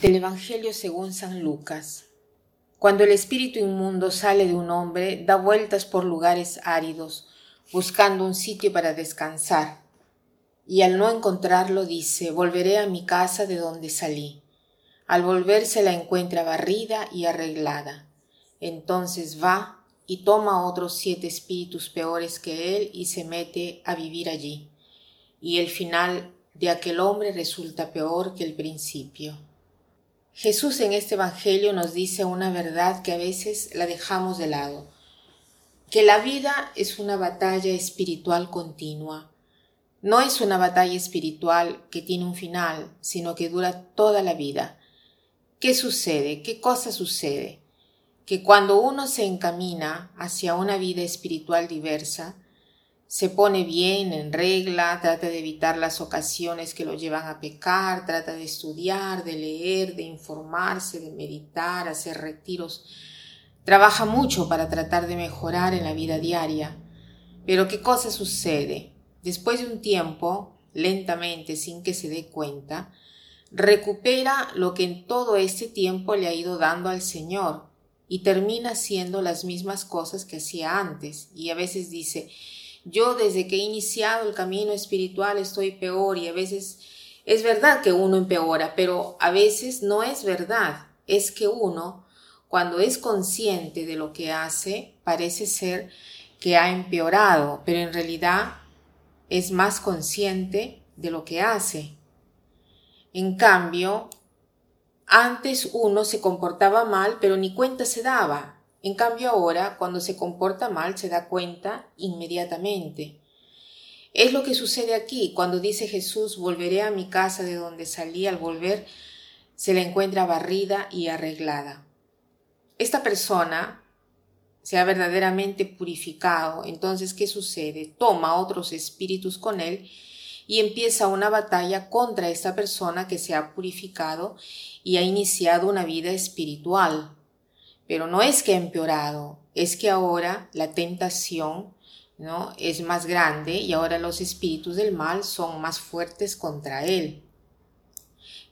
Del Evangelio según San Lucas. Cuando el espíritu inmundo sale de un hombre, da vueltas por lugares áridos, buscando un sitio para descansar. Y al no encontrarlo dice, volveré a mi casa de donde salí. Al volver se la encuentra barrida y arreglada. Entonces va y toma otros siete espíritus peores que él y se mete a vivir allí. Y el final de aquel hombre resulta peor que el principio. Jesús en este Evangelio nos dice una verdad que a veces la dejamos de lado, que la vida es una batalla espiritual continua. No es una batalla espiritual que tiene un final, sino que dura toda la vida. ¿Qué sucede? ¿Qué cosa sucede? Que cuando uno se encamina hacia una vida espiritual diversa, se pone bien, en regla, trata de evitar las ocasiones que lo llevan a pecar, trata de estudiar, de leer, de informarse, de meditar, hacer retiros. Trabaja mucho para tratar de mejorar en la vida diaria. Pero ¿qué cosa sucede? Después de un tiempo, lentamente, sin que se dé cuenta, recupera lo que en todo este tiempo le ha ido dando al Señor y termina haciendo las mismas cosas que hacía antes. Y a veces dice, yo desde que he iniciado el camino espiritual estoy peor y a veces es verdad que uno empeora, pero a veces no es verdad. Es que uno, cuando es consciente de lo que hace, parece ser que ha empeorado, pero en realidad es más consciente de lo que hace. En cambio, antes uno se comportaba mal, pero ni cuenta se daba. En cambio ahora, cuando se comporta mal, se da cuenta inmediatamente. Es lo que sucede aquí, cuando dice Jesús, volveré a mi casa de donde salí al volver, se la encuentra barrida y arreglada. Esta persona se ha verdaderamente purificado, entonces, ¿qué sucede? Toma otros espíritus con él y empieza una batalla contra esta persona que se ha purificado y ha iniciado una vida espiritual. Pero no es que ha empeorado, es que ahora la tentación ¿no? es más grande y ahora los espíritus del mal son más fuertes contra él.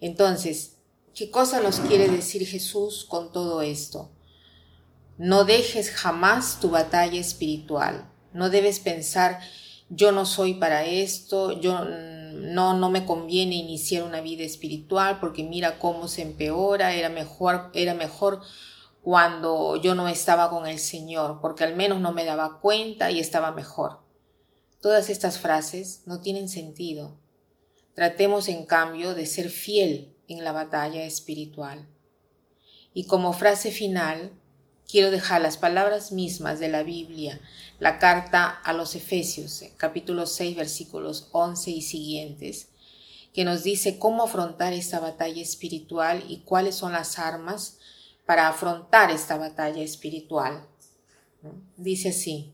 Entonces, ¿qué cosa nos quiere decir Jesús con todo esto? No dejes jamás tu batalla espiritual. No debes pensar, yo no soy para esto, yo no, no me conviene iniciar una vida espiritual porque mira cómo se empeora, era mejor, era mejor cuando yo no estaba con el Señor, porque al menos no me daba cuenta y estaba mejor. Todas estas frases no tienen sentido. Tratemos en cambio de ser fiel en la batalla espiritual. Y como frase final, quiero dejar las palabras mismas de la Biblia, la carta a los Efesios, capítulo 6, versículos 11 y siguientes, que nos dice cómo afrontar esta batalla espiritual y cuáles son las armas para afrontar esta batalla espiritual. Dice así,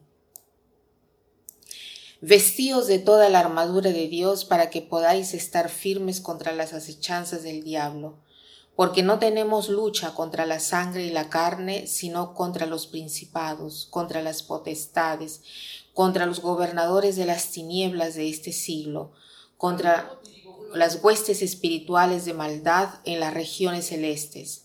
Vestíos de toda la armadura de Dios para que podáis estar firmes contra las acechanzas del diablo, porque no tenemos lucha contra la sangre y la carne, sino contra los principados, contra las potestades, contra los gobernadores de las tinieblas de este siglo, contra las huestes espirituales de maldad en las regiones celestes.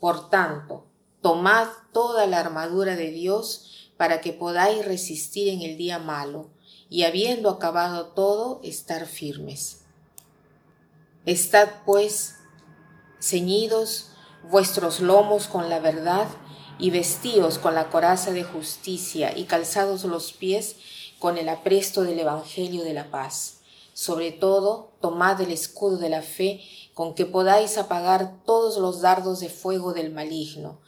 Por tanto, tomad toda la armadura de Dios para que podáis resistir en el día malo, y habiendo acabado todo, estar firmes. Estad, pues, ceñidos vuestros lomos con la verdad, y vestíos con la coraza de justicia, y calzados los pies con el apresto del Evangelio de la paz. Sobre todo, tomad el escudo de la fe, con que podáis apagar todos los dardos de fuego del maligno,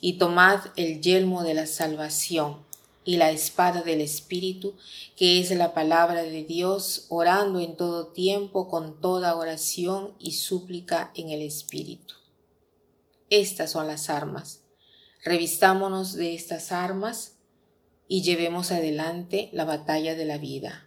y tomad el yelmo de la salvación y la espada del Espíritu, que es la palabra de Dios, orando en todo tiempo con toda oración y súplica en el Espíritu. Estas son las armas. Revistámonos de estas armas y llevemos adelante la batalla de la vida.